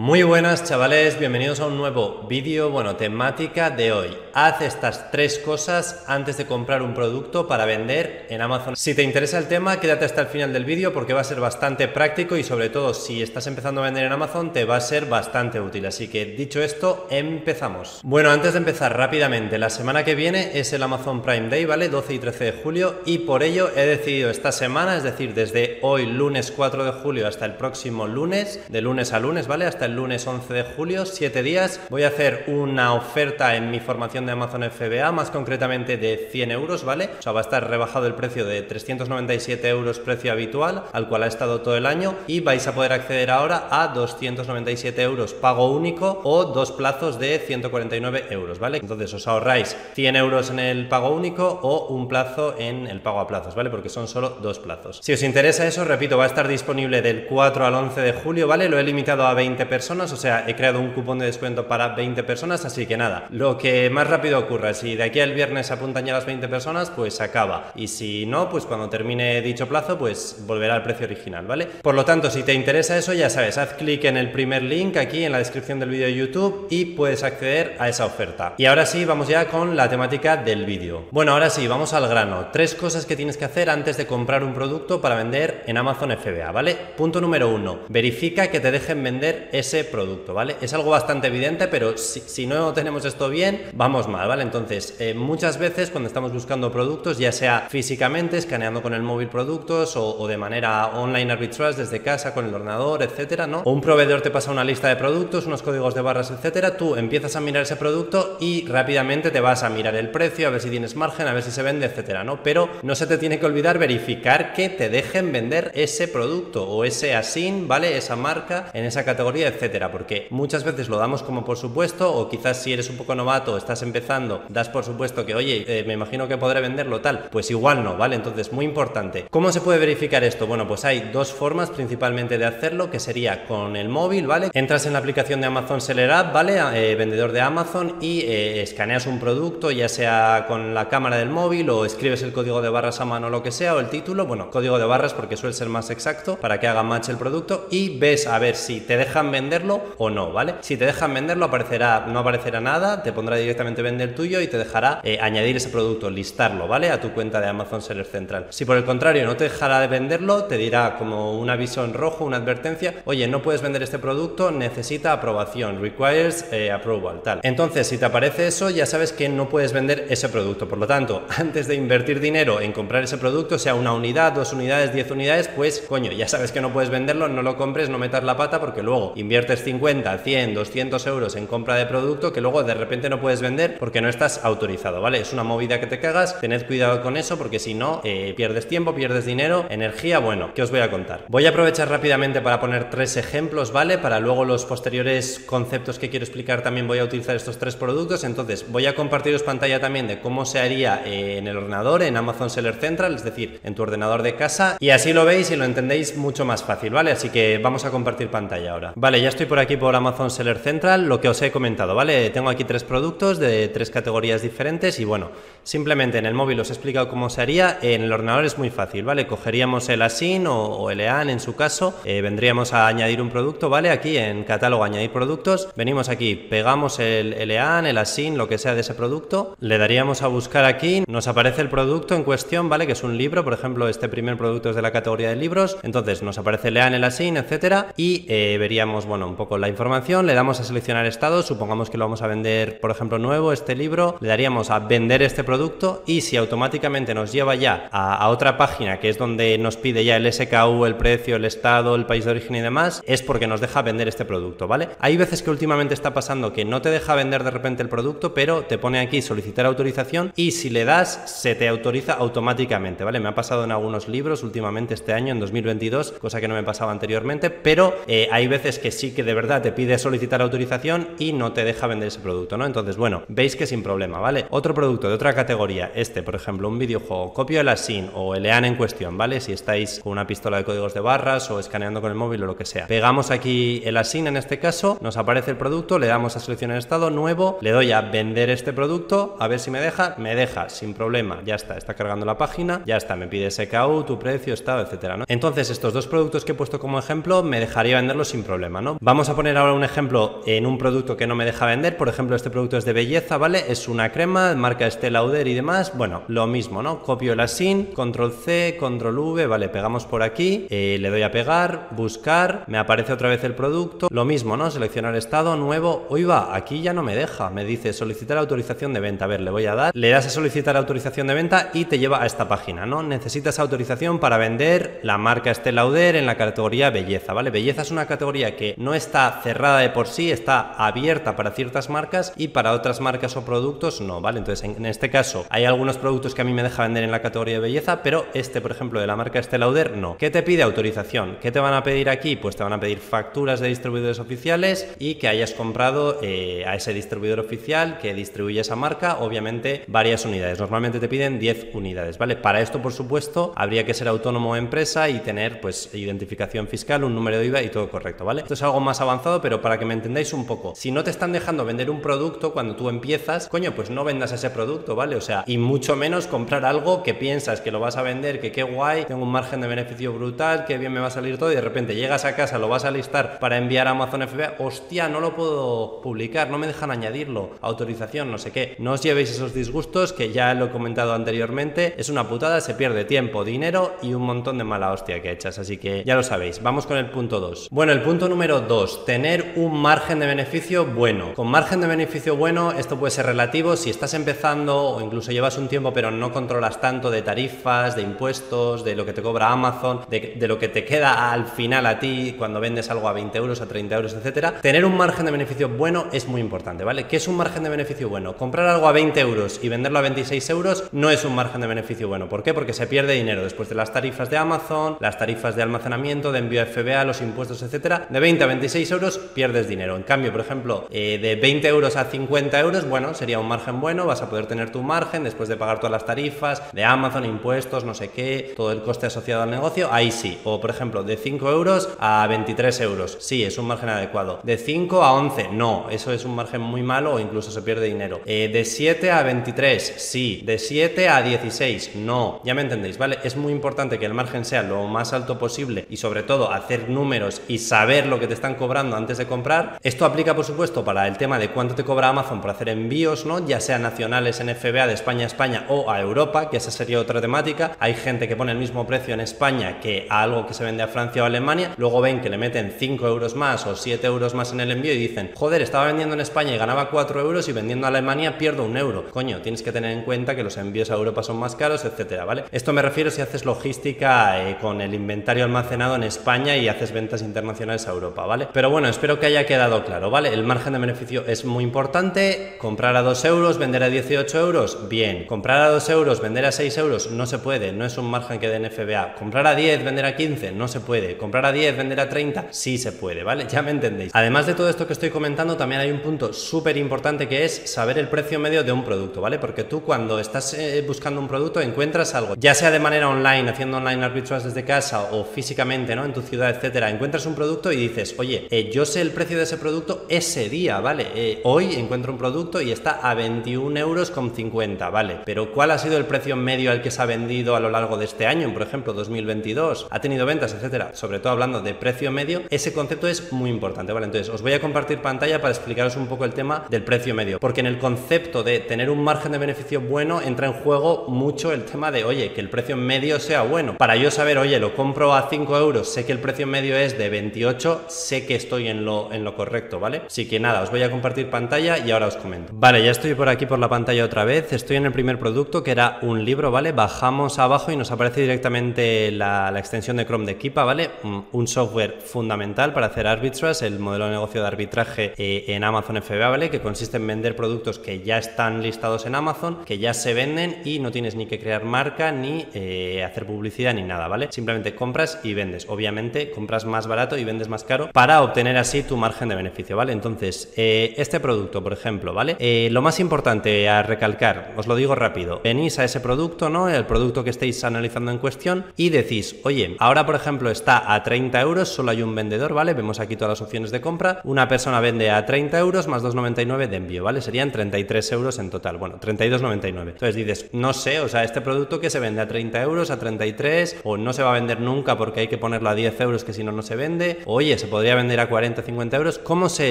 Muy buenas chavales, bienvenidos a un nuevo vídeo, bueno, temática de hoy. Haz estas tres cosas antes de comprar un producto para vender en Amazon. Si te interesa el tema, quédate hasta el final del vídeo porque va a ser bastante práctico y sobre todo si estás empezando a vender en Amazon te va a ser bastante útil. Así que dicho esto, empezamos. Bueno, antes de empezar rápidamente, la semana que viene es el Amazon Prime Day, ¿vale? 12 y 13 de julio y por ello he decidido esta semana, es decir, desde hoy lunes 4 de julio hasta el próximo lunes, de lunes a lunes, ¿vale? Hasta el lunes 11 de julio, 7 días. Voy a hacer una oferta en mi formación de Amazon FBA, más concretamente de 100 euros, ¿vale? O sea, va a estar rebajado el precio de 397 euros precio habitual, al cual ha estado todo el año, y vais a poder acceder ahora a 297 euros pago único o dos plazos de 149 euros, ¿vale? Entonces os ahorráis 100 euros en el pago único o un plazo en el pago a plazos, ¿vale? Porque son solo dos plazos. Si os interesa eso, repito, va a estar disponible del 4 al 11 de julio, ¿vale? Lo he limitado a 20 personas o sea, he creado un cupón de descuento para 20 personas, así que nada, lo que más rápido ocurra, si de aquí al viernes se apuntan ya las 20 personas, pues acaba. Y si no, pues cuando termine dicho plazo, pues volverá al precio original, ¿vale? Por lo tanto, si te interesa eso, ya sabes, haz clic en el primer link aquí en la descripción del vídeo de YouTube y puedes acceder a esa oferta. Y ahora sí, vamos ya con la temática del vídeo. Bueno, ahora sí, vamos al grano. Tres cosas que tienes que hacer antes de comprar un producto para vender en Amazon FBA, ¿vale? Punto número uno, verifica que te dejen vender ese producto, ¿vale? Es algo bastante evidente, pero si, no tenemos esto bien, vamos mal, ¿vale? Entonces, eh, muchas veces cuando estamos buscando productos, ya sea físicamente, escaneando con el móvil productos o, de manera online arbitrage desde casa con el ordenador, etcétera, ¿no? O un proveedor te pasa una lista de productos, unos códigos de barras, etcétera, tú empiezas a mirar ese producto y rápidamente te vas a mirar el precio, a ver si tienes margen, a ver si se vende, etcétera, ¿no? Pero no se te tiene que olvidar verificar que te dejen vender ese producto o ese asin, ¿vale? Esa marca en esa categoría, etcétera porque muchas veces lo damos como por supuesto, o quizás si eres un poco novato, estás empezando, das por supuesto que, oye, eh, me imagino que podré venderlo tal, pues igual no, ¿vale? Entonces, muy importante. ¿Cómo se puede verificar esto? Bueno, pues hay dos formas principalmente de hacerlo, que sería con el móvil, ¿vale? Entras en la aplicación de Amazon Seller App, ¿vale? Eh, vendedor de Amazon y eh, escaneas un producto, ya sea con la cámara del móvil o escribes el código de barras a mano lo que sea, o el título, bueno, código de barras porque suele ser más exacto para que haga match el producto y ves a ver si te dejan venderlo o no, ¿vale? Si te dejan venderlo, aparecerá, no aparecerá nada, te pondrá directamente vender tuyo y te dejará eh, añadir ese producto, listarlo, ¿vale? A tu cuenta de Amazon Seller Central. Si por el contrario no te dejará de venderlo, te dirá como un aviso en rojo, una advertencia, oye, no puedes vender este producto, necesita aprobación, requires eh, approval, tal. Entonces, si te aparece eso, ya sabes que no puedes vender ese producto. Por lo tanto, antes de invertir dinero en comprar ese producto, sea una unidad, dos unidades, diez unidades, pues coño, ya sabes que no puedes venderlo, no lo compres, no metas la pata porque luego inviertes 50, 100, 200 euros en compra de producto que luego de repente no puedes vender porque no estás autorizado, ¿vale? Es una movida que te cagas, tened cuidado con eso porque si no, eh, pierdes tiempo, pierdes dinero, energía, bueno, ¿qué os voy a contar? Voy a aprovechar rápidamente para poner tres ejemplos, ¿vale? Para luego los posteriores conceptos que quiero explicar también voy a utilizar estos tres productos, entonces voy a compartiros pantalla también de cómo se haría eh, en el ordenador, en Amazon Seller Central, es decir, en tu ordenador de casa, y así lo veis y lo entendéis mucho más fácil, ¿vale? Así que vamos a compartir pantalla ahora. Vale, ya estoy por aquí por Amazon Seller Central, lo que os he comentado, ¿vale? Tengo aquí tres productos de tres categorías diferentes y bueno, simplemente en el móvil os he explicado cómo se haría, en el ordenador es muy fácil, ¿vale? Cogeríamos el ASIN o, el EAN en su caso, eh, vendríamos a añadir un producto, ¿vale? Aquí en catálogo añadir productos, venimos aquí, pegamos el, EAN, el ASIN, lo que sea de ese producto, le daríamos a buscar aquí, nos aparece el producto en cuestión, ¿vale? Que es un libro, por ejemplo, este primer producto es de la categoría de libros, entonces nos aparece el EAN, el ASIN, etcétera, y eh, veríamos, bueno, un poco la información, le damos a seleccionar estado, supongamos que lo vamos a vender, por ejemplo, nuevo, este libro, le daríamos a vender este producto y si automáticamente nos lleva ya a, otra página que es donde nos pide ya el SKU, el precio, el estado, el país de origen y demás, es porque nos deja vender este producto, ¿vale? Hay veces que últimamente está pasando que no te deja vender de repente el producto, pero te pone aquí solicitar autorización y si le das se te autoriza automáticamente, ¿vale? Me ha pasado en algunos libros últimamente este año, en 2022, cosa que no me pasaba anteriormente, pero eh, hay veces que sí que de verdad te pide solicitar autorización y no te deja vender ese producto, ¿no? Entonces, bueno, veis que sin problema, ¿vale? Otro producto de otra categoría, este, por ejemplo, un videojuego, copio el ASIN o el EAN en cuestión, ¿vale? Si estáis con una pistola de códigos de barras o escaneando con el móvil o lo que sea. Pegamos aquí el ASIN en este caso, nos aparece el producto, le damos a seleccionar estado nuevo, le doy a vender este producto, a ver si me deja, me deja, sin problema, ya está, está cargando la página, ya está, me pide SKU, tu precio, estado, etcétera, ¿no? Entonces, estos dos productos que he puesto como ejemplo, me dejaría venderlos sin problema, ¿no? Vamos a poner ahora un ejemplo en un producto que no me deja vender, por ejemplo, este producto es de belleza, ¿vale? Es una crema, marca Estée Lauder y demás, bueno, lo mismo, ¿no? Copio la SIN, control C, control V, vale, pegamos por aquí, eh, le doy a pegar, buscar, me aparece otra vez el producto, lo mismo, ¿no? Seleccionar estado, nuevo, hoy va, aquí ya no me deja, me dice solicitar autorización de venta, a ver, le voy a dar, le das a solicitar autorización de venta y te lleva a esta página, ¿no? Necesitas autorización para vender la marca Estée Lauder en la categoría belleza, ¿vale? Belleza es una categoría que no está cerrada de por sí, está abierta para ciertas marcas y para otras marcas o productos no, ¿vale? Entonces, en, este caso, hay algunos productos que a mí me deja vender en la categoría de belleza, pero este, por ejemplo, de la marca Estée Lauder, no. ¿Qué te pide autorización? ¿Qué te van a pedir aquí? Pues te van a pedir facturas de distribuidores oficiales y que hayas comprado eh, a ese distribuidor oficial que distribuye esa marca, obviamente, varias unidades. Normalmente te piden 10 unidades, ¿vale? Para esto, por supuesto, habría que ser autónomo o empresa y tener, pues, identificación fiscal, un número de IVA y todo correcto, ¿vale? Esto es algo más avanzado, pero para que me entendáis un poco, si no te están dejando vender un producto cuando tú empiezas, coño, pues no vendas ese producto, ¿vale? O sea, y mucho menos comprar algo que piensas que lo vas a vender, que qué guay, tengo un margen de beneficio brutal, que bien me va a salir todo y de repente llegas a casa, lo vas a listar para enviar a Amazon FBA, hostia, no lo puedo publicar, no me dejan añadirlo, autorización, no sé qué. No os llevéis esos disgustos que ya lo he comentado anteriormente, es una putada, se pierde tiempo, dinero y un montón de mala hostia que echas, así que ya lo sabéis. Vamos con el punto 2. Bueno, el punto número 2, tener un margen de beneficio bueno. Con margen de beneficio bueno, esto puede ser relativo si estás empezando o incluso llevas un tiempo pero no controlas tanto de tarifas, de impuestos, de lo que te cobra Amazon, de, lo que te queda al final a ti cuando vendes algo a 20 euros, a 30 euros, etcétera. Tener un margen de beneficio bueno es muy importante, ¿vale? ¿Qué es un margen de beneficio bueno? Comprar algo a 20 euros y venderlo a 26 euros no es un margen de beneficio bueno. ¿Por qué? Porque se pierde dinero después de las tarifas de Amazon, las tarifas de almacenamiento, de envío FBA, los impuestos, etcétera. De 20 a 26 euros pierdes dinero. En cambio, por ejemplo, eh, de 20 euros a 50 euros, bueno, sería un margen bueno, vas a poder tener tu margen después de pagar todas las tarifas de Amazon, impuestos, no sé qué, todo el coste asociado al negocio, ahí sí. O por ejemplo, de 5 euros a 23 euros, sí, es un margen adecuado. De 5 a 11, no, eso es un margen muy malo o incluso se pierde dinero. Eh, de 7 a 23, sí. De 7 a 16, no. Ya me entendéis, ¿vale? Es muy importante que el margen sea lo más alto posible y sobre todo hacer números y saber lo que te están cobrando antes de comprar. Esto aplica, por supuesto, para el tema de cuánto te cobra Amazon por hacer envíos, ¿no? Ya sean nacionales en FBA de España a España o a Europa, que esa sería otra temática. Hay gente que pone el mismo precio en España que a algo que se vende a Francia o Alemania, luego ven que le meten 5 euros más o 7 euros más en el envío y dicen, joder, estaba vendiendo en España y ganaba 4 euros y vendiendo a Alemania pierdo un euro. Coño, tienes que tener en cuenta que los envíos a Europa son más caros, etcétera, ¿vale? Esto me refiero si haces logística eh, con el inventario almacenado en España y haces ventas internacionales a Europa, ¿vale? Pero bueno, espero que haya quedado claro, ¿vale? El margen de beneficio es muy importante. Comprar a 2 euros, vender a 18 euros, bien. Comprar a 2 euros, vender a 6 euros, no se puede, no es un margen que den FBA. Comprar a 10, vender a 15, no se puede. Comprar a 10, vender a 30, sí se puede, ¿vale? Ya me entendéis. Además de todo esto que estoy comentando, también hay un punto súper importante que es saber el precio medio de un producto, ¿vale? Porque tú cuando estás eh, buscando un producto encuentras algo, ya sea de manera online, haciendo online arbitrage desde casa o físicamente, ¿no? En tu ciudad, etcétera, encuentras un producto y dices, oye, eh, yo sé el precio de ese producto ese día, ¿vale? Eh, hoy encuentro un producto y está a 21 euros con 50, ¿vale? Pero ¿cuál ha sido el precio medio al que se ha vendido a lo largo de este año? Por ejemplo, 2022, ha tenido ventas, etcétera. Sobre todo hablando de precio medio, ese concepto es muy importante, ¿vale? Entonces, os voy a compartir pantalla para explicaros un poco el tema del precio medio, porque en el concepto de tener un margen de beneficio bueno entra en juego mucho el tema de, oye, que el precio medio sea bueno. Para yo saber, oye, lo compro a 5 euros, sé que el precio medio es de 28, sé que estoy en lo, en lo correcto, ¿vale? Así que nada, os voy a compartir pantalla y ahora os comento. Vale, ya estoy por aquí por la pantalla otra vez, estoy en el primer producto que era un libro, ¿vale? Bajamos abajo y nos aparece directamente la, extensión de Chrome de Kipa, ¿vale? Un software fundamental para hacer arbitrage, el modelo de negocio de arbitraje eh, en Amazon FBA, ¿vale? Que consiste en vender productos que ya están listados en Amazon, que ya se venden y no tienes ni que crear marca ni eh, hacer publicidad ni nada, ¿vale? Simplemente compras y vendes. Obviamente compras más barato y vendes más caro para obtener así tu margen de beneficio, ¿vale? Entonces, eh, este producto, por ejemplo, ¿vale? lo más importante a recalcar, os lo digo rápido, venís a ese producto, ¿no? El producto que estéis analizando en cuestión y decís, oye, ahora por ejemplo está a 30 euros, solo hay un vendedor, ¿vale? Vemos aquí todas las opciones de compra. Una persona vende a 30 euros más 2,99 de envío, ¿vale? Serían 33 euros en total. Bueno, 32,99. Entonces dices, no sé, o sea, este producto que se vende a 30 euros, a 33, o no se va a vender nunca porque hay que ponerlo a 10 euros que si no, no se vende. oye, ese podría vender a 40, 50 euros. ¿Cómo sé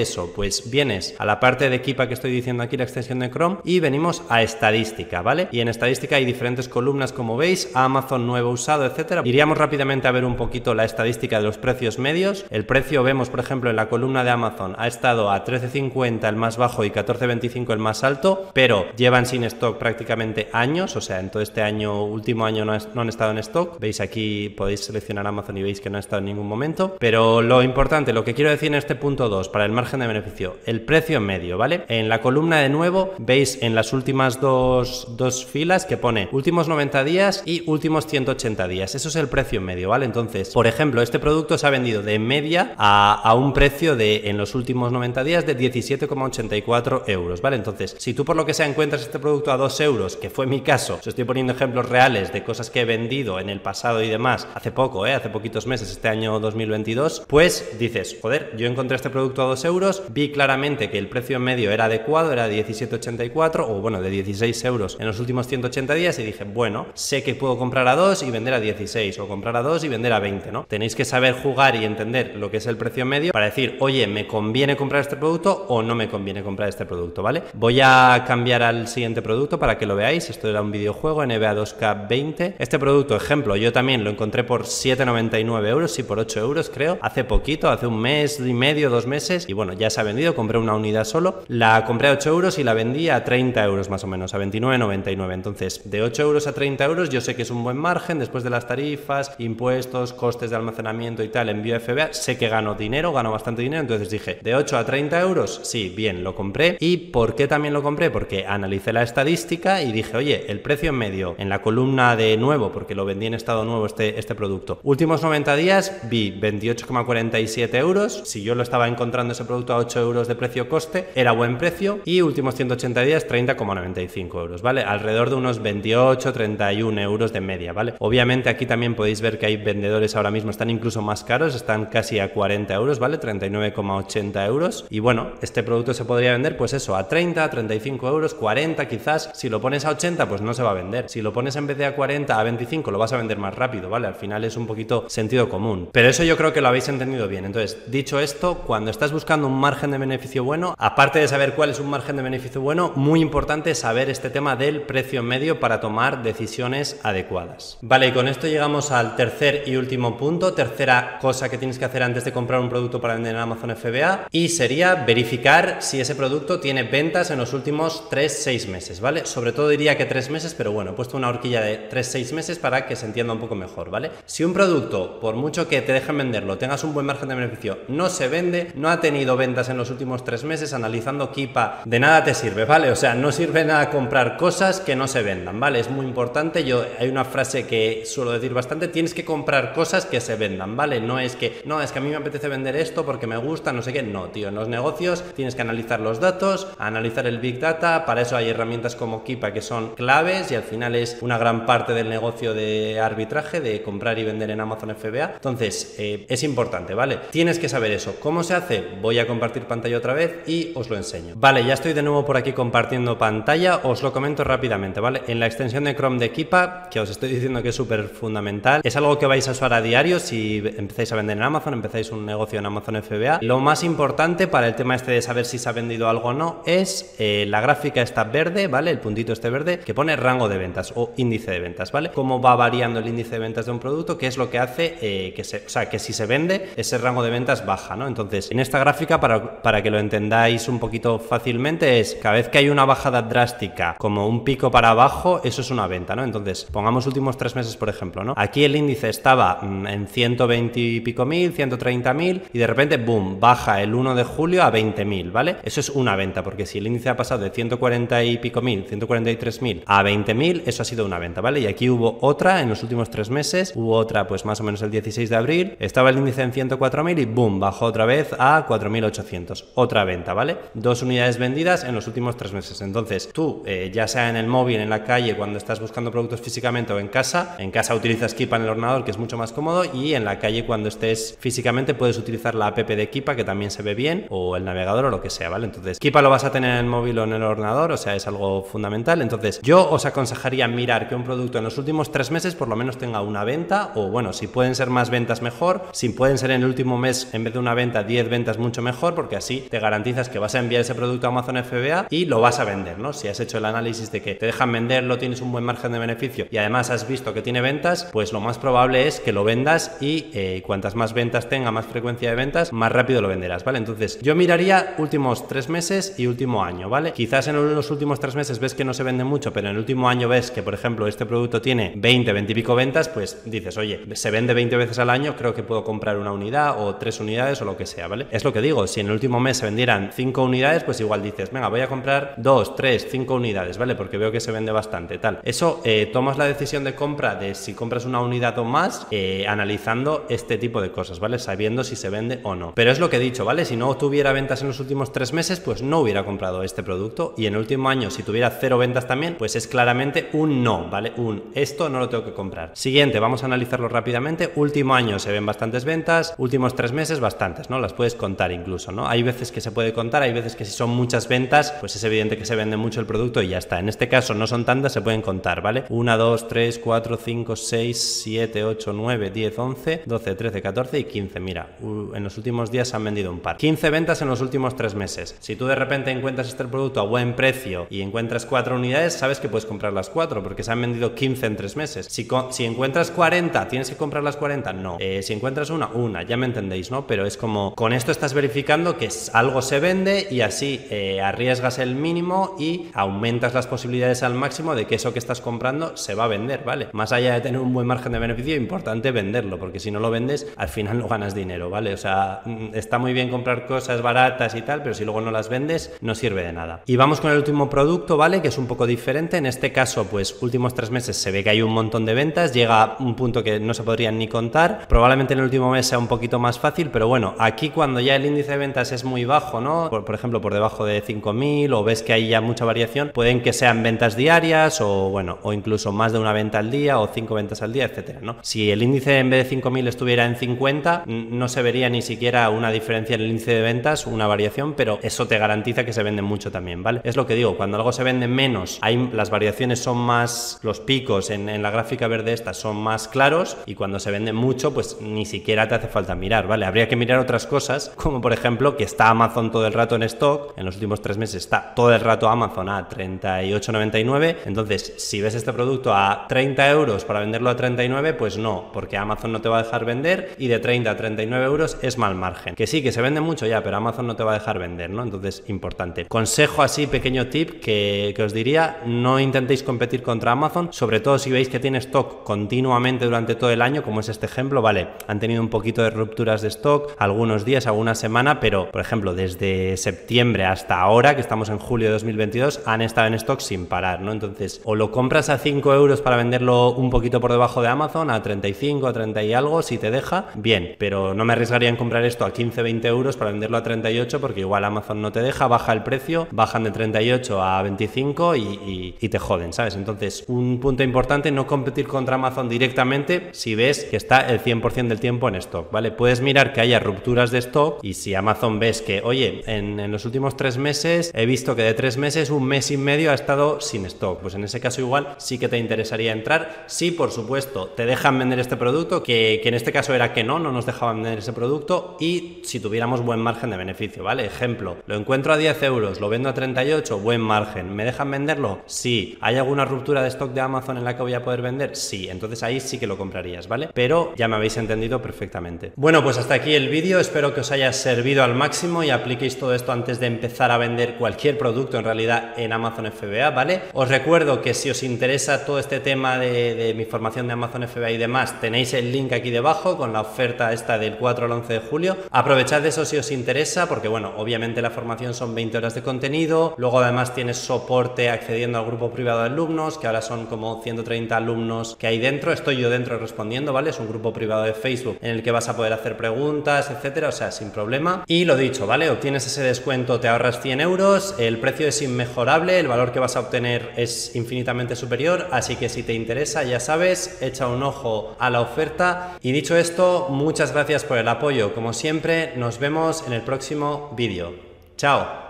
eso? Pues vienes a la parte de equipa que estoy diciendo aquí, la extensión de Chrome, y venimos a estadística, ¿vale? Y en estadística hay diferentes columnas, como veis, Amazon nuevo usado, etcétera. Iríamos rápidamente a ver un poquito la estadística de los precios medios. El precio vemos, por ejemplo, en la columna de Amazon ha estado a 13.50 el más bajo y 14.25 el más alto, pero llevan sin stock prácticamente años, o sea, en todo este año, último año no, no han estado en stock. Veis aquí, podéis seleccionar Amazon y veis que no ha estado en ningún momento. Pero lo importante, lo que quiero decir en este punto 2, para el margen de beneficio, el precio medio, ¿vale? En la columna de nuevo, veis en las últimas dos, dos filas que pone últimos 90 días y últimos 180 días. Eso es el precio medio, ¿vale? Entonces, por ejemplo, este producto se ha vendido de media a, a un precio de, en los últimos 90 días, de 17,84 euros, ¿vale? Entonces, si tú por lo que sea encuentras este producto a 2 euros, que fue mi caso, os estoy poniendo ejemplos reales de cosas que he vendido en el pasado y demás, hace poco, ¿eh? Hace poquitos meses, este año 2022, pues dices, joder, yo encontré este producto a 2 euros, vi claramente que el precio medio era adecuado, era de 17,84 o bueno, de 16 euros en los últimos 180 días y dije, bueno, sé que puedo comprar a 2 y vender a 16 o comprar a 2 y vender a 20, ¿no? Tenéis que saber jugar y entender lo que es el precio medio para decir, oye, ¿me conviene comprar este producto o no me conviene comprar este producto, ¿vale? Voy a cambiar al siguiente producto para que lo veáis. Esto era un videojuego NBA 2K20. Este producto, ejemplo, yo también lo encontré por 7,99 euros y por 8 euros creo, hace poquito, hace un mes y medio, dos meses y bueno, ya se ha vendido, compré una unidad solo, la compré a 8 euros y la vendí a 30 euros más o menos, a 29,99. Entonces, de 8 euros a 30 euros yo sé que es un buen margen después de las tarifas, impuestos, costes de almacenamiento y tal, envío FBA, sé que gano dinero, gano bastante dinero, entonces dije, de 8 a 30 euros, sí, bien, lo compré. ¿Y por qué también lo compré? Porque analicé la estadística y dije, oye, el precio en medio en la columna de nuevo, porque lo vendí en estado nuevo este, este producto, últimos 90 días vi 28,47 euros, si yo lo estaba encontrando ese producto a 8 euros de precio-coste, era buen precio, y últimos 180 días 30,95 euros, ¿vale? Alrededor de unos 28, 31 euros de media, ¿vale? Obviamente aquí también podéis ver que hay vendedores ahora mismo, están incluso más caros, están casi a 40 euros, ¿vale? 39,80 euros, y bueno, este producto se podría vender pues eso, a 30, 35 euros, 40 quizás, si lo pones a 80 pues no se va a vender, si lo pones en vez de a 40 a 25 lo vas a vender más rápido, ¿vale? Al final es un poquito sentido común, pero eso yo creo que lo habéis entendido bien, entonces, dicho esto, cuando estás buscando un margen de beneficio bueno, aparte de saber cuál es un margen de beneficio bueno, muy importante saber este tema del precio medio para tomar decisiones adecuadas. Vale, y con esto llegamos al tercer y último punto, tercera cosa que tienes que hacer antes de comprar un producto para vender en Amazon FBA, y sería verificar si ese producto tiene ventas en los últimos 3-6 meses, ¿vale? Sobre todo diría que 3 meses, pero bueno, he puesto una horquilla de 3-6 meses para que se entienda un poco mejor, ¿vale? Si un producto, por mucho que te dejen venderlo, tengas un buen margen de beneficio, no se vende, no ha tenido ventas en los últimos 3 meses, analizando Kipa, de nada te sirve, ¿vale? O sea, no sirve nada comprar cosas que no se vendan, ¿vale? Es muy importante, yo hay una frase que suelo decir bastante, tienes que comprar cosas que se vendan, ¿vale? No es que, no, es que a mí me apetece vender esto porque me gusta, no sé qué, no, tío, en los negocios tienes que analizar los datos, analizar el Big Data, para eso hay herramientas como Kipa que son claves y al final es una gran parte del negocio de arbitraje, de comprar y vender en Amazon FBA. Entonces, eh, es importante, ¿vale? Tienes que saber eso. ¿Cómo se hace? Voy a compartir pantalla otra vez y os lo enseño. Vale, ya estoy de nuevo por aquí compartiendo pantalla, os lo comento rápidamente, ¿vale? En la extensión de Chrome de Kipa, que os estoy diciendo que es súper fundamental, es algo que vais a usar a diario si empezáis a vender en Amazon, empezáis un negocio en Amazon FBA. Lo más importante para el tema este de saber si se ha vendido algo o no es eh, la gráfica esta verde, ¿vale? El puntito este verde que pone rango de ventas o índice de ventas, ¿vale? Cómo va variando el índice de ventas de un producto, qué es lo que hace eh, que se, o sea, que si se vende, ese rango de ventas baja, ¿no? Entonces, en esta gráfica, para, para que lo entendáis un poquito fácilmente, es cada vez que hay una bajada drástica, como un pico para abajo, eso es una venta, ¿no? Entonces, pongamos últimos tres meses, por ejemplo, ¿no? Aquí el índice estaba mm, en 120 y pico mil, 130 mil, y de repente, boom, baja el 1 de julio a 20 mil, ¿vale? Eso es una venta, porque si el índice ha pasado de 140 y pico mil, 143 mil a 20 mil, eso ha sido una venta, ¿vale? Y aquí hubo otra en los últimos tres meses, hubo otra pues más o menos el 16 de abril, estaba el índice en 104 mil y boom, bajó otra vez a 4.800, otra venta, ¿vale? Dos unidades vendidas en los últimos tres meses. Entonces, tú, eh, ya sea en el móvil, en la calle, cuando estás buscando productos físicamente o en casa, en casa utilizas Kipa en el ordenador, que es mucho más cómodo, y en la calle cuando estés físicamente puedes utilizar la app de Kipa, que también se ve bien, o el navegador o lo que sea, ¿vale? Entonces, Kipa lo vas a tener en el móvil o en el ordenador, o sea, es algo fundamental. Entonces, yo os aconsejaría mirar que un producto en los últimos tres meses por lo menos tenga una venta, o bueno, si pueden ser más ventas mejor, si pueden ser en el último mes, en vez de una venta, 10 ventas mucho mejor, porque así te garantizas que vas a enviar ese producto a Amazon FBA y lo vas a vender, ¿no? Si has hecho el análisis de que te dejan venderlo, tienes un buen margen de beneficio y además has visto que tiene ventas, pues lo más probable es que lo vendas y eh, cuantas más ventas tenga, más frecuencia de ventas, más rápido lo venderás, ¿vale? Entonces yo miraría últimos tres meses y último año, ¿vale? Quizás en los últimos tres meses ves que no se vende mucho, pero en el último año ves que, por ejemplo, este producto tiene 20, 20 y pico ventas, pues dices, oye, se vende 20 veces al año, creo que puedo comprar una unidad o tres unidades o lo que sea, ¿vale? Es lo que digo, si en el último mes se vendieran 5 unidades, pues igual dices, venga, voy a comprar 2, 3, 5 unidades, ¿vale? Porque veo que se vende bastante, tal. Eso eh, tomas la decisión de compra de si compras una unidad o más, eh, analizando este tipo de cosas, ¿vale? Sabiendo si se vende o no. Pero es lo que he dicho, ¿vale? Si no tuviera ventas en los últimos tres meses, pues no hubiera comprado este producto. Y en el último año, si tuviera cero ventas también, pues es claramente un no, ¿vale? Un esto no lo tengo que comprar. Siguiente, vamos a analizarlo rápidamente. Último año se ven bastantes ventas, últimos tres meses bastantes, ¿no? Las puedes contar incluso, ¿no? Hay veces que se puede contar, hay veces que si son muchas ventas, pues es evidente que se vende mucho el producto y ya está. En este caso no son tantas, se pueden contar, ¿vale? 1, 2, 3, 4, 5, 6, 7, 8, 9, 10, 11, 12, 13, 14 y 15. Mira, en los últimos días se han vendido un par. 15 ventas en los últimos tres meses. Si tú de repente encuentras este producto a buen precio y encuentras cuatro unidades, sabes que puedes comprar las cuatro porque se han vendido 15 en tres meses. Si, si encuentras 40, ¿tienes que comprar las 40? No. Eh, si encuentras una, una, ya me entendéis, ¿no? Pero es como, con esto estás verificando que algo se vende y así eh, arriesgas el mínimo y aumentas las posibilidades al máximo de que eso que estás comprando se va a vender, ¿vale? Más allá de tener un buen margen de beneficio, importante venderlo, porque si no lo vendes, al final no ganas dinero, ¿vale? O sea, mm, está muy bien comprar cosas baratas y tal, pero si luego no las vendes, no sirve de nada. Y vamos con el último producto, ¿vale? Que es un poco diferente. En este caso, pues últimos tres meses se ve que hay un montón de ventas, llega un punto que no se podrían ni contar. Probablemente en el último mes sea un poquito más fácil, pero bueno, aquí cuando ya el índice de ventas es muy bajo, ¿no? Por, ejemplo, por debajo de 5.000 o ves que hay ya mucha variación, pueden que sean ventas diarias o bueno, o incluso más de una venta al día o cinco ventas al día, etcétera, ¿no? Si el índice en vez de 5.000 estuviera en 50, no se vería ni siquiera una diferencia en el índice de ventas, una variación, pero eso te garantiza que se vende mucho también, ¿vale? Es lo que digo, cuando algo se vende menos, hay, las variaciones son más, los picos en, en la gráfica verde esta son más claros y cuando se vende mucho, pues ni siquiera te hace falta mirar, Habría que mirar otras cosas, como por ejemplo que está Amazon todo el rato en stock, en los últimos tres meses está todo el rato Amazon a 38,99, entonces si ves este producto a 30 euros para venderlo a 39, pues no, porque Amazon no te va a dejar vender y de 30 a 39 euros es mal margen. Que sí, que se vende mucho ya, pero Amazon no te va a dejar vender, ¿no? Entonces, importante. Consejo así, pequeño tip que, que os diría, no intentéis competir contra Amazon, sobre todo si veis que tiene stock continuamente durante todo el año, como es este ejemplo, vale, han tenido un poquito de de stock, algunos días, alguna semana, pero por ejemplo, desde septiembre hasta ahora, que estamos en julio de 2022, han estado en stock sin parar, ¿no? Entonces, o lo compras a 5 euros para venderlo un poquito por debajo de Amazon, a 35, a 30 y algo, si te deja, bien, pero no me arriesgaría en comprar esto a 15, 20 euros para venderlo a 38, porque igual Amazon no te deja, baja el precio, bajan de 38 a 25 y, y te joden, ¿sabes? Entonces, un punto importante, no competir contra Amazon directamente si ves que está el 100% del tiempo en stock, ¿vale? Puedes mirar que haya rupturas de stock y si Amazon ves que, oye, en, en los últimos tres meses he visto que de tres meses, un mes y medio ha estado sin stock, pues en ese caso igual sí que te interesaría entrar. Sí, por supuesto, te dejan vender este producto, que, que en este caso era que no, no nos dejaban vender ese producto y si tuviéramos buen margen de beneficio, ¿vale? Ejemplo, lo encuentro a 10 euros, lo vendo a 38, buen margen. ¿Me dejan venderlo? Sí. ¿Hay alguna ruptura de stock de Amazon en la que voy a poder vender? Sí. Entonces ahí sí que lo comprarías, ¿vale? Pero ya me habéis entendido perfectamente. Bueno, pues hasta aquí el vídeo. Espero que os haya servido al máximo y apliquéis todo esto antes de empezar a vender cualquier producto en realidad en Amazon FBA, ¿vale? Os recuerdo que si os interesa todo este tema de, mi formación de Amazon FBA y demás, tenéis el link aquí debajo con la oferta esta del 4 al 11 de julio. Aprovechad eso si os interesa, porque bueno, obviamente la formación son 20 horas de contenido, luego además tienes soporte accediendo al grupo privado de alumnos, que ahora son como 130 alumnos que hay dentro, estoy yo dentro respondiendo, ¿vale? Es un grupo privado de Facebook en el que vas a poder preguntas, etcétera, o sea, sin problema. Y lo dicho, ¿vale? Obtienes ese descuento, te ahorras 100 euros, el precio es inmejorable, el valor que vas a obtener es infinitamente superior, así que si te interesa, ya sabes, echa un ojo a la oferta. Y dicho esto, muchas gracias por el apoyo, como siempre, nos vemos en el próximo vídeo. ¡Chao!